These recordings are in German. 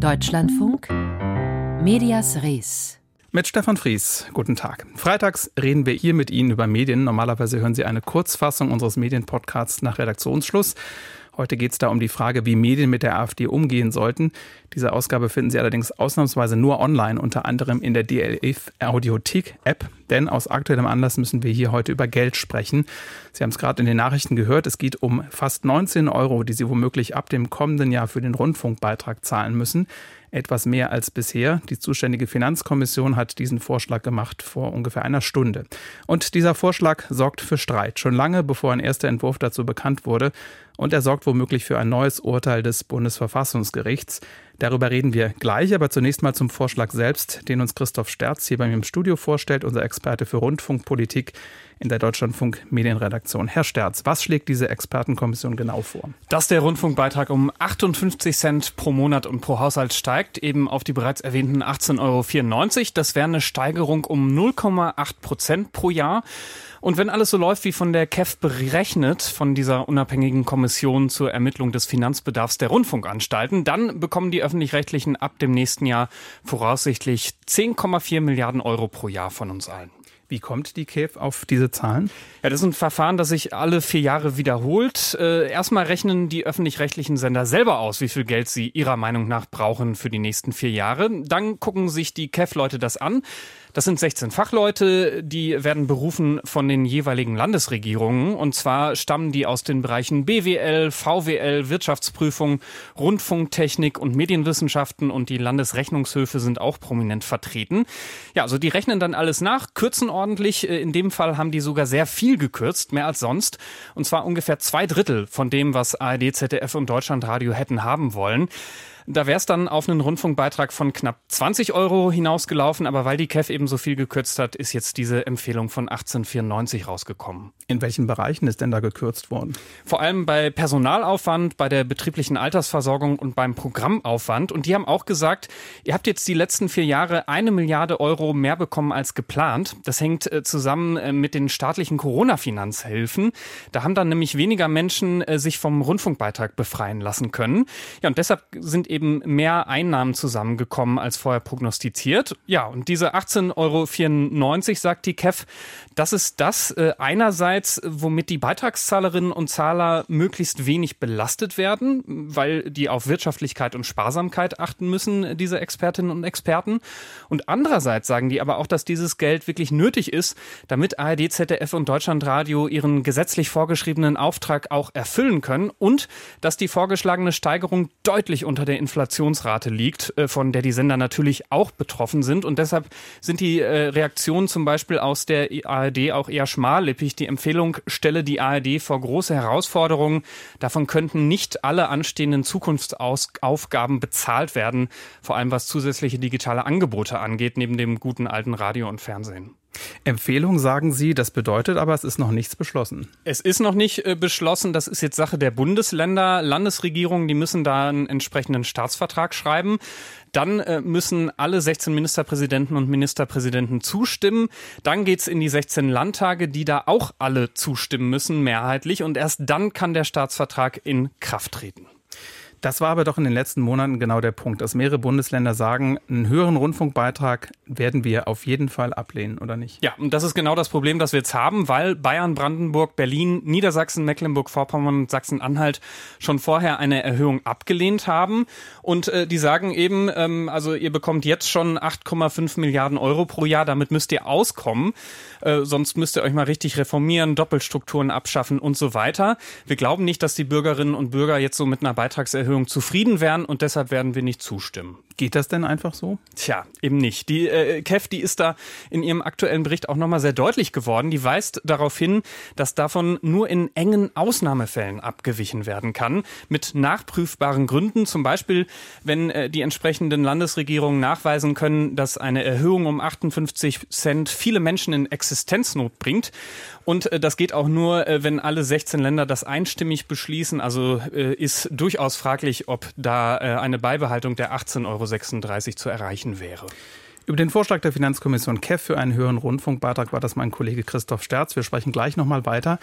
Deutschlandfunk Medias Res. Mit Stefan Fries. Guten Tag. Freitags reden wir hier mit Ihnen über Medien. Normalerweise hören Sie eine Kurzfassung unseres Medienpodcasts nach Redaktionsschluss. Heute geht es da um die Frage, wie Medien mit der AfD umgehen sollten. Diese Ausgabe finden Sie allerdings ausnahmsweise nur online, unter anderem in der DLF Audiothek App. Denn aus aktuellem Anlass müssen wir hier heute über Geld sprechen. Sie haben es gerade in den Nachrichten gehört. Es geht um fast 19 Euro, die Sie womöglich ab dem kommenden Jahr für den Rundfunkbeitrag zahlen müssen etwas mehr als bisher. Die zuständige Finanzkommission hat diesen Vorschlag gemacht vor ungefähr einer Stunde. Und dieser Vorschlag sorgt für Streit, schon lange bevor ein erster Entwurf dazu bekannt wurde. Und er sorgt womöglich für ein neues Urteil des Bundesverfassungsgerichts. Darüber reden wir gleich, aber zunächst mal zum Vorschlag selbst, den uns Christoph Sterz hier bei mir im Studio vorstellt, unser Experte für Rundfunkpolitik in der Deutschlandfunk Medienredaktion. Herr Sterz, was schlägt diese Expertenkommission genau vor? Dass der Rundfunkbeitrag um 58 Cent pro Monat und pro Haushalt steigt, eben auf die bereits erwähnten 18,94 Euro. Das wäre eine Steigerung um 0,8 Prozent pro Jahr. Und wenn alles so läuft wie von der KEF berechnet, von dieser unabhängigen Kommission zur Ermittlung des Finanzbedarfs der Rundfunkanstalten, dann bekommen die öffentlich-rechtlichen ab dem nächsten Jahr voraussichtlich 10,4 Milliarden Euro pro Jahr von uns allen. Wie kommt die KEF auf diese Zahlen? Ja, das ist ein Verfahren, das sich alle vier Jahre wiederholt. Äh, erstmal rechnen die öffentlich-rechtlichen Sender selber aus, wie viel Geld sie ihrer Meinung nach brauchen für die nächsten vier Jahre. Dann gucken sich die KEF-Leute das an. Das sind 16 Fachleute, die werden berufen von den jeweiligen Landesregierungen. Und zwar stammen die aus den Bereichen BWL, VWL, Wirtschaftsprüfung, Rundfunktechnik und Medienwissenschaften. Und die Landesrechnungshöfe sind auch prominent vertreten. Ja, also die rechnen dann alles nach, kürzen ordentlich. Äh, in dem Fall haben die sogar sehr viel gekürzt, mehr als sonst. Und zwar ungefähr zwei Drittel von dem, was ARD, ZDF und Deutschlandradio hätten haben wollen. Da wäre es dann auf einen Rundfunkbeitrag von knapp 20 Euro hinausgelaufen, aber weil die KEF eben so viel gekürzt hat, ist jetzt diese Empfehlung von 1894 rausgekommen. In welchen Bereichen ist denn da gekürzt worden? Vor allem bei Personalaufwand, bei der betrieblichen Altersversorgung und beim Programmaufwand. Und die haben auch gesagt, ihr habt jetzt die letzten vier Jahre eine Milliarde Euro mehr bekommen als geplant. Das hängt äh, zusammen äh, mit den staatlichen Corona-Finanzhilfen. Da haben dann nämlich weniger Menschen äh, sich vom Rundfunkbeitrag befreien lassen können. Ja, und deshalb sind eben mehr Einnahmen zusammengekommen als vorher prognostiziert. Ja, und diese 18,94 Euro, sagt die KEF, das ist das äh, einerseits, womit die Beitragszahlerinnen und Zahler möglichst wenig belastet werden, weil die auf Wirtschaftlichkeit und Sparsamkeit achten müssen, diese Expertinnen und Experten. Und andererseits sagen die aber auch, dass dieses Geld wirklich nötig ist, damit ARD, ZDF und Deutschlandradio ihren gesetzlich vorgeschriebenen Auftrag auch erfüllen können und dass die vorgeschlagene Steigerung deutlich unter der Inflationsrate liegt, äh, von der die Sender natürlich auch betroffen sind. Und deshalb sind die äh, Reaktionen zum Beispiel aus der ARD auch eher schmallippig. Die Empfehlung stelle die ARD vor große Herausforderungen. Davon könnten nicht alle anstehenden Zukunftsaufgaben bezahlt werden, vor allem was zusätzliche digitale Angebote angeht, neben dem guten alten Radio und Fernsehen. Empfehlung sagen Sie, das bedeutet aber, es ist noch nichts beschlossen. Es ist noch nicht äh, beschlossen, das ist jetzt Sache der Bundesländer, Landesregierungen, die müssen da einen entsprechenden Staatsvertrag schreiben. Dann äh, müssen alle 16 Ministerpräsidenten und Ministerpräsidenten zustimmen. Dann geht's in die 16 Landtage, die da auch alle zustimmen müssen, mehrheitlich. Und erst dann kann der Staatsvertrag in Kraft treten. Das war aber doch in den letzten Monaten genau der Punkt, dass mehrere Bundesländer sagen, einen höheren Rundfunkbeitrag werden wir auf jeden Fall ablehnen, oder nicht? Ja, und das ist genau das Problem, das wir jetzt haben, weil Bayern, Brandenburg, Berlin, Niedersachsen, Mecklenburg-Vorpommern und Sachsen-Anhalt schon vorher eine Erhöhung abgelehnt haben. Und äh, die sagen eben, ähm, also ihr bekommt jetzt schon 8,5 Milliarden Euro pro Jahr, damit müsst ihr auskommen. Äh, sonst müsst ihr euch mal richtig reformieren, Doppelstrukturen abschaffen und so weiter. Wir glauben nicht, dass die Bürgerinnen und Bürger jetzt so mit einer Beitragserhöhung zufrieden wären und deshalb werden wir nicht zustimmen. Geht das denn einfach so? Tja, eben nicht. Die äh, KEF, die ist da in ihrem aktuellen Bericht auch nochmal sehr deutlich geworden. Die weist darauf hin, dass davon nur in engen Ausnahmefällen abgewichen werden kann. Mit nachprüfbaren Gründen. Zum Beispiel, wenn äh, die entsprechenden Landesregierungen nachweisen können, dass eine Erhöhung um 58 Cent viele Menschen in Existenznot bringt. Und äh, das geht auch nur, äh, wenn alle 16 Länder das einstimmig beschließen. Also äh, ist durchaus fraglich, ob da äh, eine Beibehaltung der 18,36 Euro zu erreichen wäre. Über den Vorschlag der Finanzkommission KEF für einen höheren Rundfunkbeitrag war das mein Kollege Christoph Sterz. Wir sprechen gleich nochmal weiter.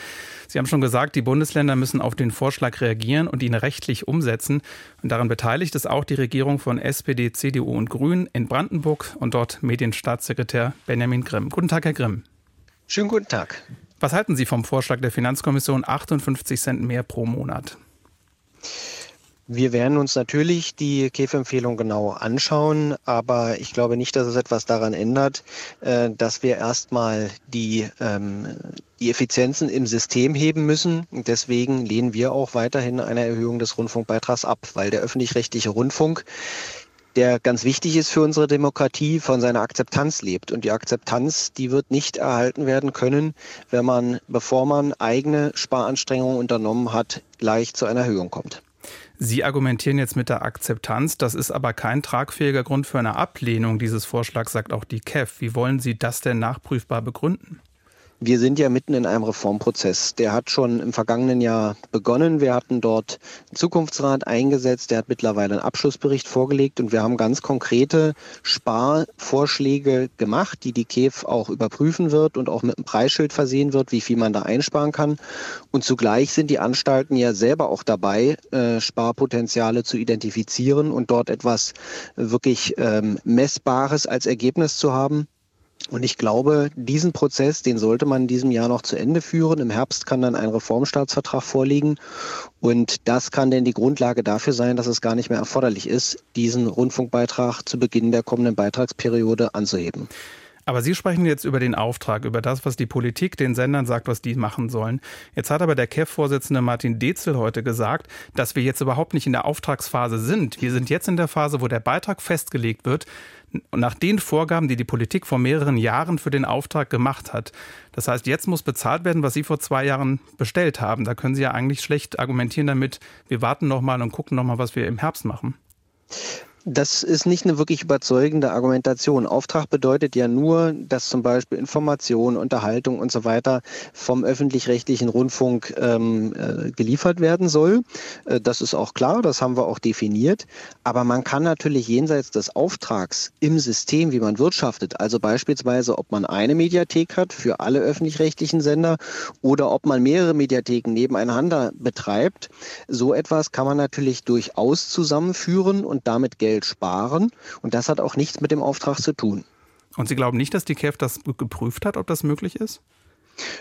Sie haben schon gesagt, die Bundesländer müssen auf den Vorschlag reagieren und ihn rechtlich umsetzen. Und daran beteiligt ist auch die Regierung von SPD, CDU und Grünen in Brandenburg und dort Medienstaatssekretär Benjamin Grimm. Guten Tag, Herr Grimm. Schönen guten Tag. Was halten Sie vom Vorschlag der Finanzkommission 58 Cent mehr pro Monat? Wir werden uns natürlich die KEF-Empfehlung genau anschauen, aber ich glaube nicht, dass es etwas daran ändert, äh, dass wir erstmal die, ähm, die Effizienzen im System heben müssen. Deswegen lehnen wir auch weiterhin eine Erhöhung des Rundfunkbeitrags ab, weil der öffentlich-rechtliche Rundfunk der ganz wichtig ist für unsere Demokratie, von seiner Akzeptanz lebt. Und die Akzeptanz, die wird nicht erhalten werden können, wenn man, bevor man eigene Sparanstrengungen unternommen hat, gleich zu einer Erhöhung kommt. Sie argumentieren jetzt mit der Akzeptanz. Das ist aber kein tragfähiger Grund für eine Ablehnung dieses Vorschlags, sagt auch die KEF. Wie wollen Sie das denn nachprüfbar begründen? Wir sind ja mitten in einem Reformprozess. Der hat schon im vergangenen Jahr begonnen. Wir hatten dort einen Zukunftsrat eingesetzt. Der hat mittlerweile einen Abschlussbericht vorgelegt und wir haben ganz konkrete Sparvorschläge gemacht, die die KEF auch überprüfen wird und auch mit einem Preisschild versehen wird, wie viel man da einsparen kann. Und zugleich sind die Anstalten ja selber auch dabei, äh, Sparpotenziale zu identifizieren und dort etwas wirklich ähm, Messbares als Ergebnis zu haben. Und ich glaube, diesen Prozess, den sollte man in diesem Jahr noch zu Ende führen. Im Herbst kann dann ein Reformstaatsvertrag vorliegen. Und das kann denn die Grundlage dafür sein, dass es gar nicht mehr erforderlich ist, diesen Rundfunkbeitrag zu Beginn der kommenden Beitragsperiode anzuheben. Aber Sie sprechen jetzt über den Auftrag, über das, was die Politik den Sendern sagt, was die machen sollen. Jetzt hat aber der KEF-Vorsitzende Martin Dezel heute gesagt, dass wir jetzt überhaupt nicht in der Auftragsphase sind. Wir sind jetzt in der Phase, wo der Beitrag festgelegt wird nach den Vorgaben, die die Politik vor mehreren Jahren für den Auftrag gemacht hat. Das heißt, jetzt muss bezahlt werden, was Sie vor zwei Jahren bestellt haben. Da können Sie ja eigentlich schlecht argumentieren damit, wir warten noch mal und gucken noch mal, was wir im Herbst machen. Das ist nicht eine wirklich überzeugende Argumentation. Auftrag bedeutet ja nur, dass zum Beispiel Information, Unterhaltung und so weiter vom öffentlich-rechtlichen Rundfunk ähm, äh, geliefert werden soll. Äh, das ist auch klar, das haben wir auch definiert. Aber man kann natürlich jenseits des Auftrags im System, wie man wirtschaftet, also beispielsweise, ob man eine Mediathek hat für alle öffentlich-rechtlichen Sender oder ob man mehrere Mediatheken nebeneinander betreibt, so etwas kann man natürlich durchaus zusammenführen und damit Geld Geld sparen. Und das hat auch nichts mit dem Auftrag zu tun. Und Sie glauben nicht, dass die KEF das geprüft hat, ob das möglich ist?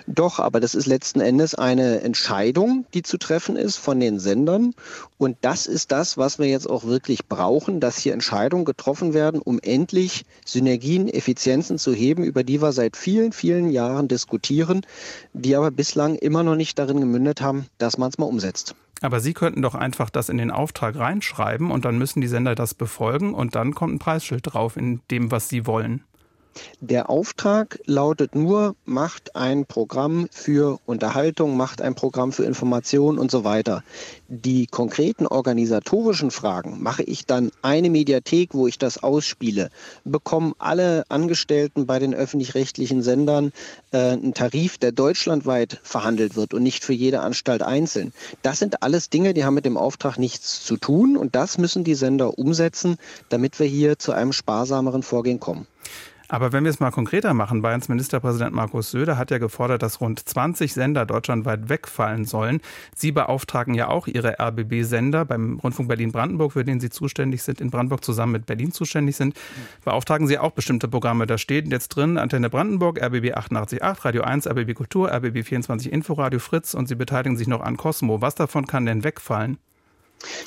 Doch, aber das ist letzten Endes eine Entscheidung, die zu treffen ist von den Sendern. Und das ist das, was wir jetzt auch wirklich brauchen, dass hier Entscheidungen getroffen werden, um endlich Synergien, Effizienzen zu heben, über die wir seit vielen, vielen Jahren diskutieren, die aber bislang immer noch nicht darin gemündet haben, dass man es mal umsetzt. Aber Sie könnten doch einfach das in den Auftrag reinschreiben und dann müssen die Sender das befolgen und dann kommt ein Preisschild drauf in dem, was Sie wollen. Der Auftrag lautet nur, macht ein Programm für Unterhaltung, macht ein Programm für Information und so weiter. Die konkreten organisatorischen Fragen, mache ich dann eine Mediathek, wo ich das ausspiele, bekommen alle Angestellten bei den öffentlich-rechtlichen Sendern äh, einen Tarif, der deutschlandweit verhandelt wird und nicht für jede Anstalt einzeln. Das sind alles Dinge, die haben mit dem Auftrag nichts zu tun und das müssen die Sender umsetzen, damit wir hier zu einem sparsameren Vorgehen kommen. Aber wenn wir es mal konkreter machen, Bayerns Ministerpräsident Markus Söder hat ja gefordert, dass rund 20 Sender deutschlandweit wegfallen sollen. Sie beauftragen ja auch Ihre RBB-Sender beim Rundfunk Berlin-Brandenburg, für den Sie zuständig sind, in Brandenburg zusammen mit Berlin zuständig sind. Beauftragen Sie auch bestimmte Programme. Da steht jetzt drin Antenne Brandenburg, RBB 888, Radio 1, RBB Kultur, RBB 24 Inforadio Fritz und Sie beteiligen sich noch an Cosmo. Was davon kann denn wegfallen?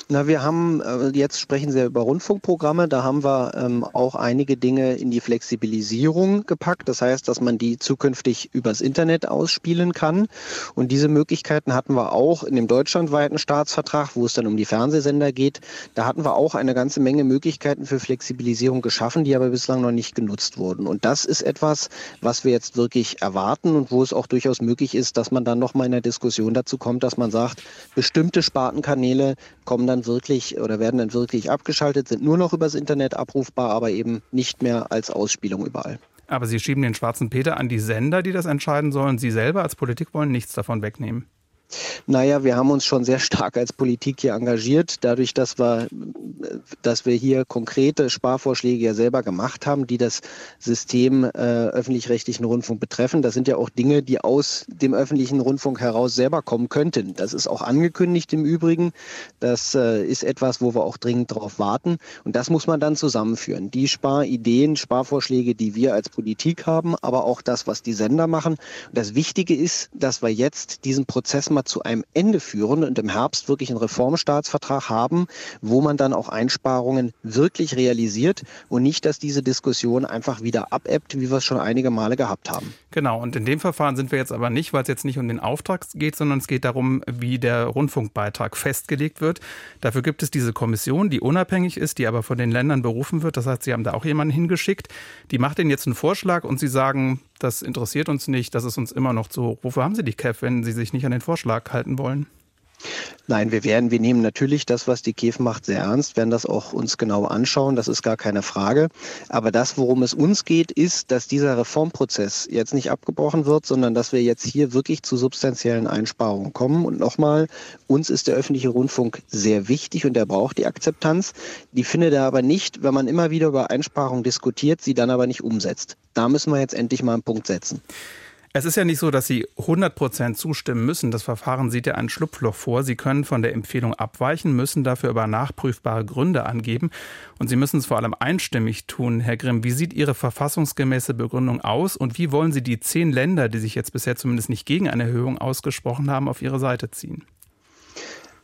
Na, wir haben, äh, jetzt sprechen Sie über Rundfunkprogramme, da haben wir ähm, auch einige Dinge in die Flexibilisierung gepackt. Das heißt, dass man die zukünftig übers Internet ausspielen kann. Und diese Möglichkeiten hatten wir auch in dem deutschlandweiten Staatsvertrag, wo es dann um die Fernsehsender geht. Da hatten wir auch eine ganze Menge Möglichkeiten für Flexibilisierung geschaffen, die aber bislang noch nicht genutzt wurden. Und das ist etwas, was wir jetzt wirklich erwarten und wo es auch durchaus möglich ist, dass man dann nochmal in der Diskussion dazu kommt, dass man sagt, bestimmte Spartenkanäle kommen dann wirklich oder werden dann wirklich abgeschaltet, sind nur noch übers Internet abrufbar, aber eben nicht mehr als Ausspielung überall. Aber Sie schieben den schwarzen Peter an die Sender, die das entscheiden sollen. Sie selber als Politik wollen nichts davon wegnehmen. Naja, wir haben uns schon sehr stark als Politik hier engagiert, dadurch, dass wir, dass wir hier konkrete Sparvorschläge ja selber gemacht haben, die das System äh, öffentlich-rechtlichen Rundfunk betreffen. Das sind ja auch Dinge, die aus dem öffentlichen Rundfunk heraus selber kommen könnten. Das ist auch angekündigt im Übrigen. Das äh, ist etwas, wo wir auch dringend darauf warten. Und das muss man dann zusammenführen. Die Sparideen, Sparvorschläge, die wir als Politik haben, aber auch das, was die Sender machen. Und das Wichtige ist, dass wir jetzt diesen Prozess mal zu einem Ende führen und im Herbst wirklich einen Reformstaatsvertrag haben, wo man dann auch Einsparungen wirklich realisiert und nicht, dass diese Diskussion einfach wieder abebbt, wie wir es schon einige Male gehabt haben. Genau, und in dem Verfahren sind wir jetzt aber nicht, weil es jetzt nicht um den Auftrag geht, sondern es geht darum, wie der Rundfunkbeitrag festgelegt wird. Dafür gibt es diese Kommission, die unabhängig ist, die aber von den Ländern berufen wird. Das heißt, Sie haben da auch jemanden hingeschickt. Die macht Ihnen jetzt einen Vorschlag und Sie sagen, das interessiert uns nicht, das ist uns immer noch zu hoch. Wofür haben Sie die KEF, wenn Sie sich nicht an den Vorschlag halten wollen? Nein, wir werden, wir nehmen natürlich das, was die KEF macht, sehr ernst, werden das auch uns genau anschauen, das ist gar keine Frage. Aber das, worum es uns geht, ist, dass dieser Reformprozess jetzt nicht abgebrochen wird, sondern dass wir jetzt hier wirklich zu substanziellen Einsparungen kommen. Und nochmal, uns ist der öffentliche Rundfunk sehr wichtig und er braucht die Akzeptanz. Die findet er aber nicht, wenn man immer wieder über Einsparungen diskutiert, sie dann aber nicht umsetzt. Da müssen wir jetzt endlich mal einen Punkt setzen. Es ist ja nicht so, dass Sie 100 Prozent zustimmen müssen. Das Verfahren sieht ja ein Schlupfloch vor. Sie können von der Empfehlung abweichen, müssen dafür aber nachprüfbare Gründe angeben. Und Sie müssen es vor allem einstimmig tun. Herr Grimm, wie sieht Ihre verfassungsgemäße Begründung aus und wie wollen Sie die zehn Länder, die sich jetzt bisher zumindest nicht gegen eine Erhöhung ausgesprochen haben, auf Ihre Seite ziehen?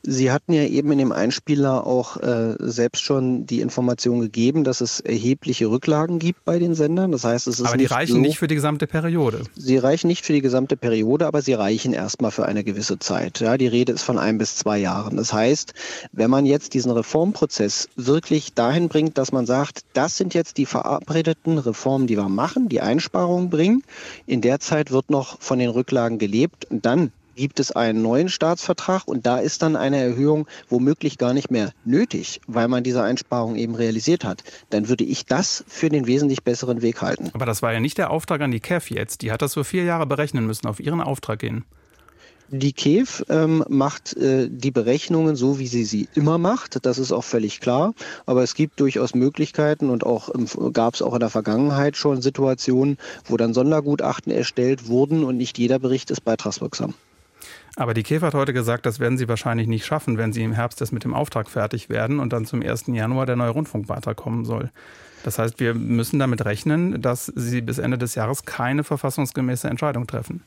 Sie hatten ja eben in dem Einspieler auch äh, selbst schon die Information gegeben, dass es erhebliche Rücklagen gibt bei den Sendern. Das heißt, es ist aber die reichen so, nicht für die gesamte Periode. Sie reichen nicht für die gesamte Periode, aber sie reichen erstmal für eine gewisse Zeit. Ja, die Rede ist von ein bis zwei Jahren. Das heißt, wenn man jetzt diesen Reformprozess wirklich dahin bringt, dass man sagt, das sind jetzt die verabredeten Reformen, die wir machen, die Einsparungen bringen, in der Zeit wird noch von den Rücklagen gelebt und dann gibt es einen neuen Staatsvertrag und da ist dann eine Erhöhung womöglich gar nicht mehr nötig, weil man diese Einsparung eben realisiert hat, dann würde ich das für den wesentlich besseren Weg halten. Aber das war ja nicht der Auftrag an die KEF jetzt. Die hat das für vier Jahre berechnen müssen, auf ihren Auftrag hin. Die KEF ähm, macht äh, die Berechnungen so, wie sie sie immer macht. Das ist auch völlig klar. Aber es gibt durchaus Möglichkeiten und auch gab es auch in der Vergangenheit schon Situationen, wo dann Sondergutachten erstellt wurden und nicht jeder Bericht ist beitragswirksam. Aber die Käfer hat heute gesagt, das werden sie wahrscheinlich nicht schaffen, wenn sie im Herbst das mit dem Auftrag fertig werden und dann zum 1. Januar der neue Rundfunkbeitrag kommen soll. Das heißt, wir müssen damit rechnen, dass sie bis Ende des Jahres keine verfassungsgemäße Entscheidung treffen.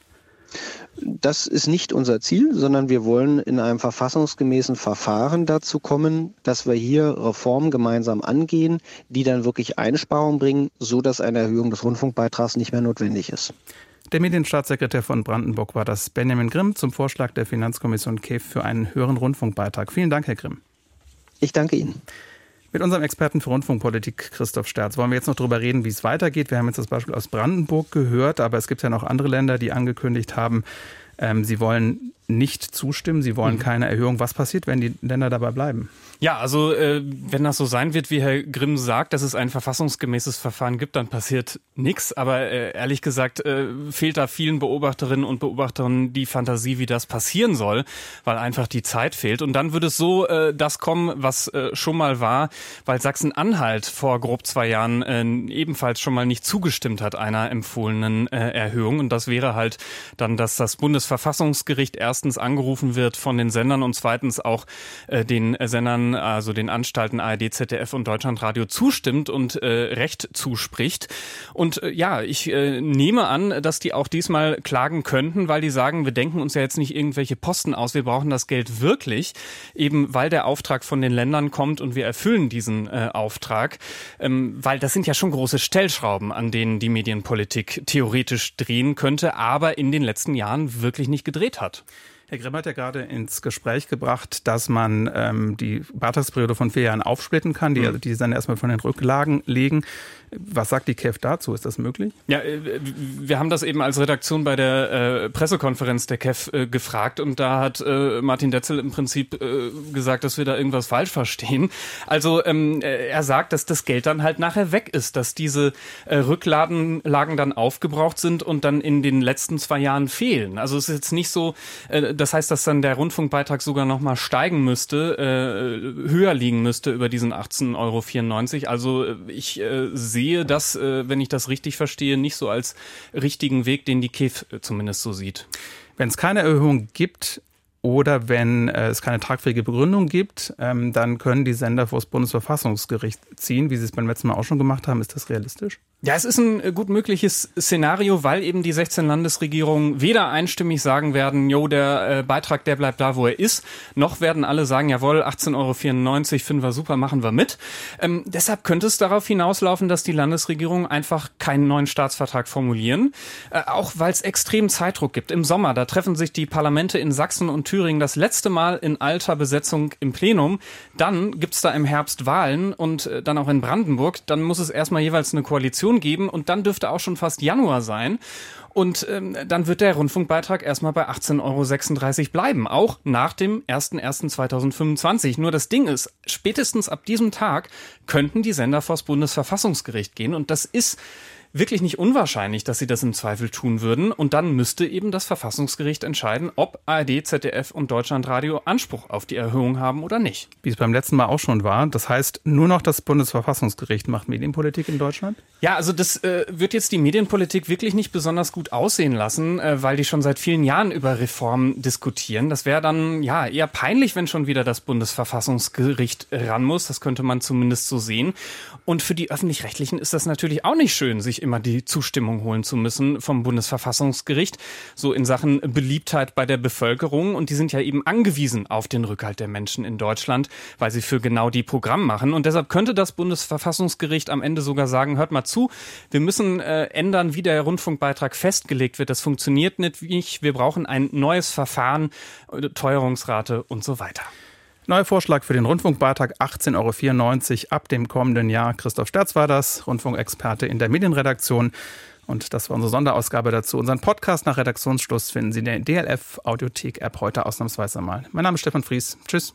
Das ist nicht unser Ziel, sondern wir wollen in einem verfassungsgemäßen Verfahren dazu kommen, dass wir hier Reformen gemeinsam angehen, die dann wirklich Einsparungen bringen, so dass eine Erhöhung des Rundfunkbeitrags nicht mehr notwendig ist. Der Medienstaatssekretär von Brandenburg war das Benjamin Grimm zum Vorschlag der Finanzkommission KEF für einen höheren Rundfunkbeitrag. Vielen Dank, Herr Grimm. Ich danke Ihnen. Mit unserem Experten für Rundfunkpolitik Christoph Sterz wollen wir jetzt noch darüber reden, wie es weitergeht. Wir haben jetzt das Beispiel aus Brandenburg gehört, aber es gibt ja noch andere Länder, die angekündigt haben, ähm, sie wollen nicht zustimmen, sie wollen mhm. keine Erhöhung. Was passiert, wenn die Länder dabei bleiben? Ja, also äh, wenn das so sein wird, wie Herr Grimm sagt, dass es ein verfassungsgemäßes Verfahren gibt, dann passiert nichts. Aber äh, ehrlich gesagt äh, fehlt da vielen Beobachterinnen und Beobachtern die Fantasie, wie das passieren soll, weil einfach die Zeit fehlt. Und dann würde es so äh, das kommen, was äh, schon mal war, weil Sachsen-Anhalt vor grob zwei Jahren äh, ebenfalls schon mal nicht zugestimmt hat einer empfohlenen äh, Erhöhung. Und das wäre halt dann, dass das Bundesverfassungsgericht erstens angerufen wird von den Sendern und zweitens auch äh, den Sendern also den Anstalten ARD, ZDF und Deutschlandradio zustimmt und äh, Recht zuspricht. Und äh, ja, ich äh, nehme an, dass die auch diesmal klagen könnten, weil die sagen, wir denken uns ja jetzt nicht irgendwelche Posten aus, wir brauchen das Geld wirklich, eben weil der Auftrag von den Ländern kommt und wir erfüllen diesen äh, Auftrag, ähm, weil das sind ja schon große Stellschrauben, an denen die Medienpolitik theoretisch drehen könnte, aber in den letzten Jahren wirklich nicht gedreht hat. Herr Grimm hat ja gerade ins Gespräch gebracht, dass man ähm, die Beitragsperiode von vier Jahren aufsplitten kann, die, mhm. die dann erstmal von den Rücklagen legen. Was sagt die KEF dazu? Ist das möglich? Ja, äh, wir haben das eben als Redaktion bei der äh, Pressekonferenz der KEF äh, gefragt und da hat Martin Detzel im Prinzip gesagt, dass wir da irgendwas falsch verstehen. Also ähm, äh, er sagt, dass das Geld dann halt nachher weg ist, dass diese Rücklagen Lagen dann aufgebraucht sind und dann in den letzten zwei Jahren fehlen. Also es ist jetzt nicht so, das heißt, dass dann der Rundfunkbeitrag sogar noch mal steigen müsste, höher liegen müsste über diesen 18,94 Euro. Also ich äh, sehe das, äh, wenn ich das richtig verstehe, nicht so als richtigen Weg, den die KEF äh, zumindest so sieht. Wenn es keine Erhöhung gibt, oder wenn äh, es keine tragfähige Begründung gibt, ähm, dann können die Sender vor das Bundesverfassungsgericht ziehen, wie sie es beim letzten Mal auch schon gemacht haben. Ist das realistisch? Ja, es ist ein äh, gut mögliches Szenario, weil eben die 16 Landesregierungen weder einstimmig sagen werden, jo, der äh, Beitrag, der bleibt da, wo er ist, noch werden alle sagen, jawohl, 18,94 Euro finden wir super, machen wir mit. Ähm, deshalb könnte es darauf hinauslaufen, dass die Landesregierungen einfach keinen neuen Staatsvertrag formulieren, äh, auch weil es extrem Zeitdruck gibt. Im Sommer, da treffen sich die Parlamente in Sachsen und Thüringen das letzte Mal in alter Besetzung im Plenum. Dann gibt's da im Herbst Wahlen und äh, dann auch in Brandenburg. Dann muss es erstmal jeweils eine Koalition Inflation geben und dann dürfte auch schon fast Januar sein. Und ähm, dann wird der Rundfunkbeitrag erstmal bei 18,36 Euro bleiben, auch nach dem 01.01.2025. Nur das Ding ist, spätestens ab diesem Tag könnten die Sender vors Bundesverfassungsgericht gehen und das ist wirklich nicht unwahrscheinlich, dass sie das im Zweifel tun würden. Und dann müsste eben das Verfassungsgericht entscheiden, ob ARD, ZDF und Deutschlandradio Anspruch auf die Erhöhung haben oder nicht. Wie es beim letzten Mal auch schon war. Das heißt, nur noch das Bundesverfassungsgericht macht Medienpolitik in Deutschland? Ja, also das äh, wird jetzt die Medienpolitik wirklich nicht besonders gut aussehen lassen, äh, weil die schon seit vielen Jahren über Reformen diskutieren. Das wäre dann ja eher peinlich, wenn schon wieder das Bundesverfassungsgericht ran muss. Das könnte man zumindest so sehen. Und für die öffentlich-rechtlichen ist das natürlich auch nicht schön, sich immer die Zustimmung holen zu müssen vom Bundesverfassungsgericht, so in Sachen Beliebtheit bei der Bevölkerung. Und die sind ja eben angewiesen auf den Rückhalt der Menschen in Deutschland, weil sie für genau die Programm machen. Und deshalb könnte das Bundesverfassungsgericht am Ende sogar sagen, hört mal zu, wir müssen äh, ändern, wie der Rundfunkbeitrag festgelegt wird. Das funktioniert nicht. Wir brauchen ein neues Verfahren, äh, Teuerungsrate und so weiter. Neuer Vorschlag für den Rundfunkbeitrag 18,94 Euro ab dem kommenden Jahr. Christoph Sterz war das, Rundfunkexperte in der Medienredaktion. Und das war unsere Sonderausgabe dazu. Unseren Podcast nach Redaktionsschluss finden Sie in der DLF Audiothek App heute ausnahmsweise mal. Mein Name ist Stefan Fries. Tschüss.